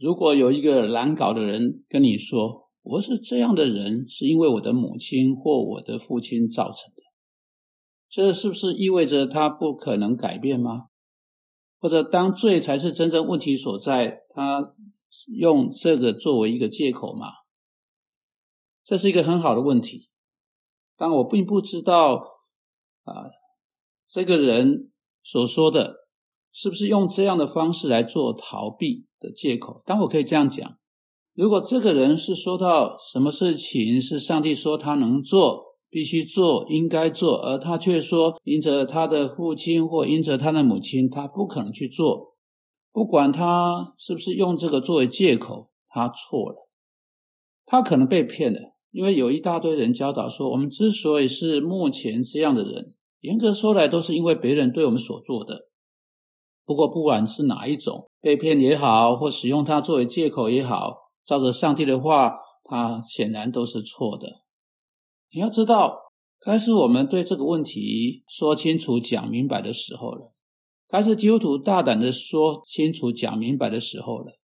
如果有一个难搞的人跟你说：“我是这样的人，是因为我的母亲或我的父亲造成的。”这是不是意味着他不可能改变吗？或者当罪才是真正问题所在，他用这个作为一个借口吗？这是一个很好的问题。当我并不知道啊，这个人所说的。是不是用这样的方式来做逃避的借口？但我可以这样讲：如果这个人是说到什么事情是上帝说他能做、必须做、应该做，而他却说因着他的父亲或因着他的母亲，他不可能去做，不管他是不是用这个作为借口，他错了，他可能被骗了。因为有一大堆人教导说，我们之所以是目前这样的人，严格说来，都是因为别人对我们所做的。不过，不管是哪一种被骗也好，或使用它作为借口也好，照着上帝的话，它显然都是错的。你要知道，该是我们对这个问题说清楚、讲明白的时候了；该是基督徒大胆的说清楚、讲明白的时候了；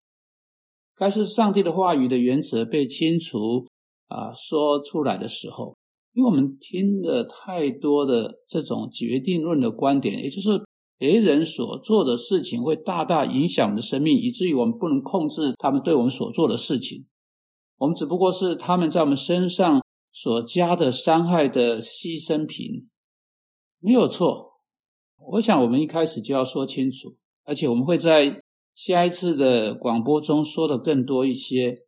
该是上帝的话语的原则被清除啊说出来的时候。因为我们听了太多的这种决定论的观点，也就是。别人所做的事情会大大影响我们的生命，以至于我们不能控制他们对我们所做的事情。我们只不过是他们在我们身上所加的伤害的牺牲品，没有错。我想我们一开始就要说清楚，而且我们会在下一次的广播中说的更多一些。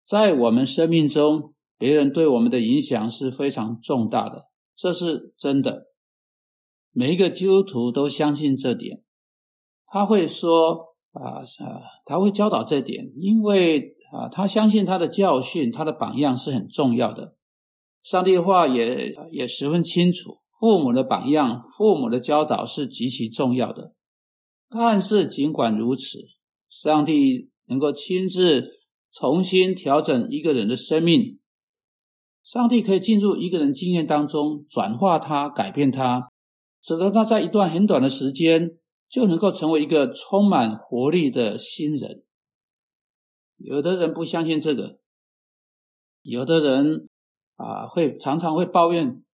在我们生命中，别人对我们的影响是非常重大的，这是真的。每一个基督徒都相信这点，他会说啊啊，他会教导这点，因为啊，他相信他的教训，他的榜样是很重要的。上帝的话也也十分清楚，父母的榜样、父母的教导是极其重要的。但是尽管如此，上帝能够亲自重新调整一个人的生命，上帝可以进入一个人经验当中，转化他，改变他。使得他在一段很短的时间就能够成为一个充满活力的新人。有的人不相信这个，有的人啊会常常会抱怨，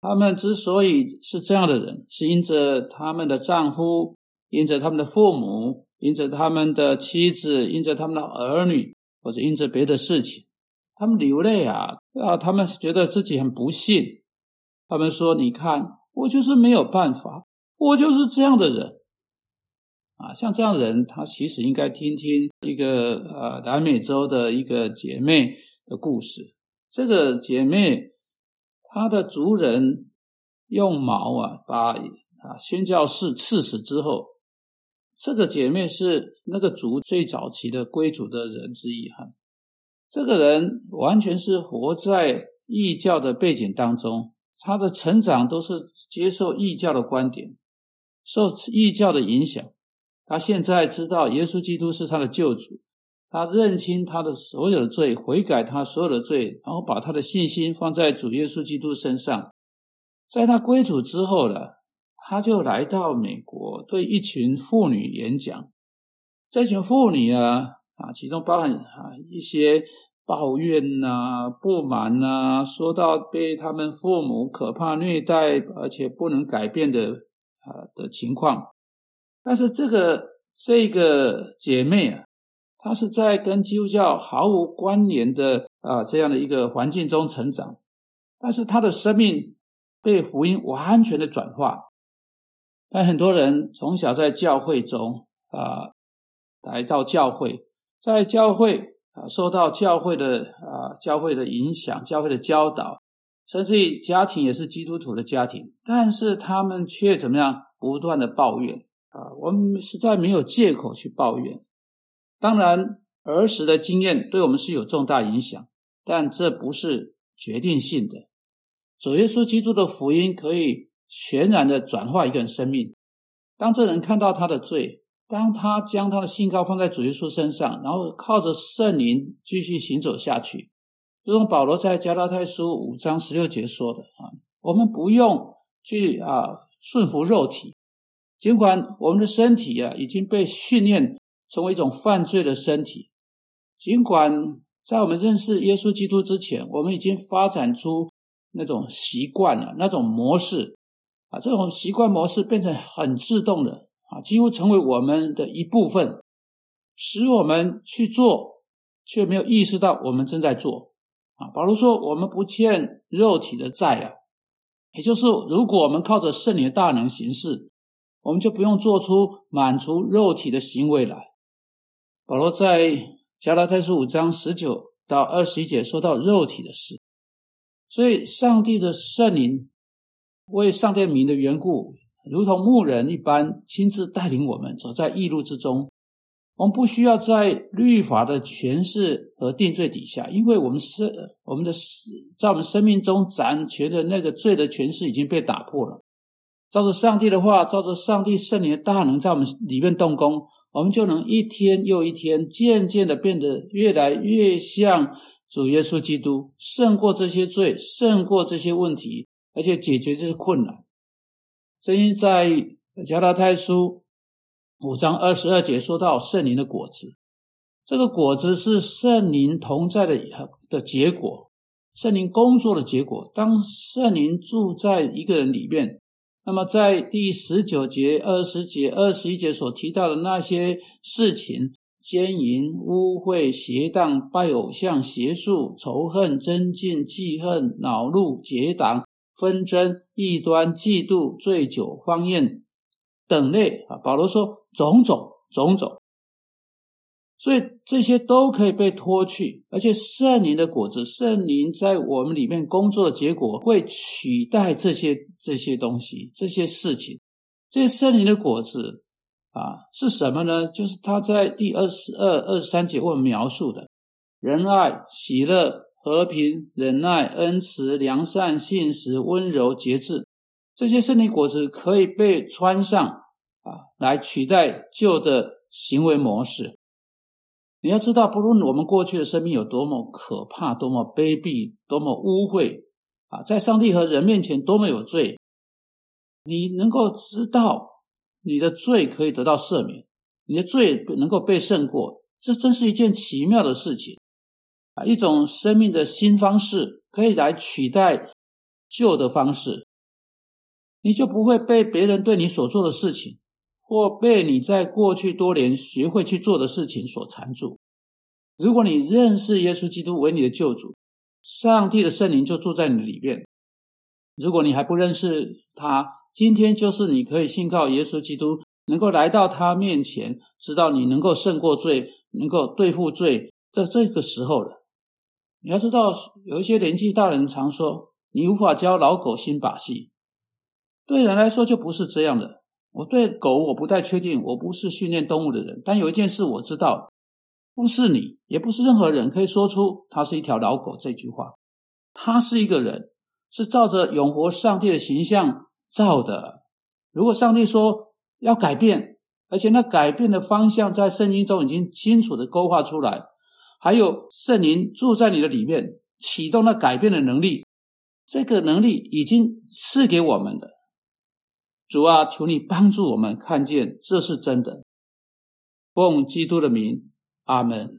他们之所以是这样的人，是因着他们的丈夫，因着他们的父母，因着他们的妻子，因着他们的儿女，或者因着别的事情，他们流泪啊啊！他们觉得自己很不幸，他们说：“你看。”我就是没有办法，我就是这样的人，啊，像这样的人，他其实应该听听一个呃南美洲的一个姐妹的故事。这个姐妹，她的族人用矛啊把啊宣教士刺死之后，这个姐妹是那个族最早期的归主的人之一哈。这个人完全是活在异教的背景当中。他的成长都是接受异教的观点，受异教的影响。他现在知道耶稣基督是他的救主，他认清他的所有的罪，悔改他所有的罪，然后把他的信心放在主耶稣基督身上。在他归主之后呢，他就来到美国，对一群妇女演讲。这群妇女啊，啊，其中包含啊一些。抱怨呐，不满呐，说到被他们父母可怕虐待，而且不能改变的啊的情况。但是这个这个姐妹啊，她是在跟基督教毫无关联的啊这样的一个环境中成长，但是她的生命被福音完全的转化。但很多人从小在教会中啊来到教会，在教会。啊，受到教会的啊教会的影响，教会的教导，甚至于家庭也是基督徒的家庭，但是他们却怎么样？不断的抱怨啊！我们实在没有借口去抱怨。当然，儿时的经验对我们是有重大影响，但这不是决定性的。主耶稣基督的福音可以全然的转化一个人生命。当这人看到他的罪。当他将他的信靠放在主耶稣身上，然后靠着圣灵继续行走下去，如同保罗在加拉太书五章十六节说的啊，我们不用去啊顺服肉体，尽管我们的身体啊已经被训练成为一种犯罪的身体。尽管在我们认识耶稣基督之前，我们已经发展出那种习惯了，那种模式啊，这种习惯模式变成很自动的几乎成为我们的一部分，使我们去做，却没有意识到我们正在做啊。保罗说：“我们不欠肉体的债啊。”也就是，如果我们靠着圣灵的大能行事，我们就不用做出满足肉体的行为来。保罗在加拉太书五章十九到二十一节说到肉体的事，所以上帝的圣灵为上帝名的缘故，如同牧人一般，亲自带领我们走在异路之中。我们不需要在律法的诠释和定罪底下，因为我们生我们的在我们生命中掌权的那个罪的诠释已经被打破了。照着上帝的话，照着上帝圣灵的大能在我们里面动工，我们就能一天又一天，渐渐的变得越来越像主耶稣基督，胜过这些罪，胜过这些问题，而且解决这些困难。正因在加拉太书。五章二十二节说到圣灵的果子，这个果子是圣灵同在的的结果，圣灵工作的结果。当圣灵住在一个人里面，那么在第十九节、二十节、二十一节所提到的那些事情，奸淫、污秽、邪荡、拜偶像、邪术、仇恨、增进、记恨、恼怒、结党、纷争、异端、嫉妒、醉酒、荒宴。等类啊，保罗说种种种种，所以这些都可以被脱去，而且圣灵的果子，圣灵在我们里面工作的结果，会取代这些这些东西、这些事情。这些圣灵的果子啊，是什么呢？就是他在第二十二、二十三节我们描述的仁爱、喜乐、和平、忍耐、恩慈、良善、信实、温柔、节制。这些圣灵果子可以被穿上啊，来取代旧的行为模式。你要知道，不论我们过去的生命有多么可怕、多么卑鄙、多么污秽啊，在上帝和人面前多么有罪，你能够知道你的罪可以得到赦免，你的罪能够被胜过，这真是一件奇妙的事情啊！一种生命的新方式可以来取代旧的方式。你就不会被别人对你所做的事情，或被你在过去多年学会去做的事情所缠住。如果你认识耶稣基督为你的救主，上帝的圣灵就住在你里面。如果你还不认识他，今天就是你可以信靠耶稣基督，能够来到他面前，知道你能够胜过罪，能够对付罪的这个时候了。你要知道，有一些年纪大人常说，你无法教老狗新把戏。对人来说就不是这样的。我对狗我不太确定，我不是训练动物的人。但有一件事我知道，不是你，也不是任何人可以说出它是一条老狗这句话。它是一个人，是照着永活上帝的形象造的。如果上帝说要改变，而且那改变的方向在圣经中已经清楚的勾画出来，还有圣灵住在你的里面，启动了改变的能力，这个能力已经赐给我们的。主啊，求你帮助我们看见这是真的。奉基督的名，阿门。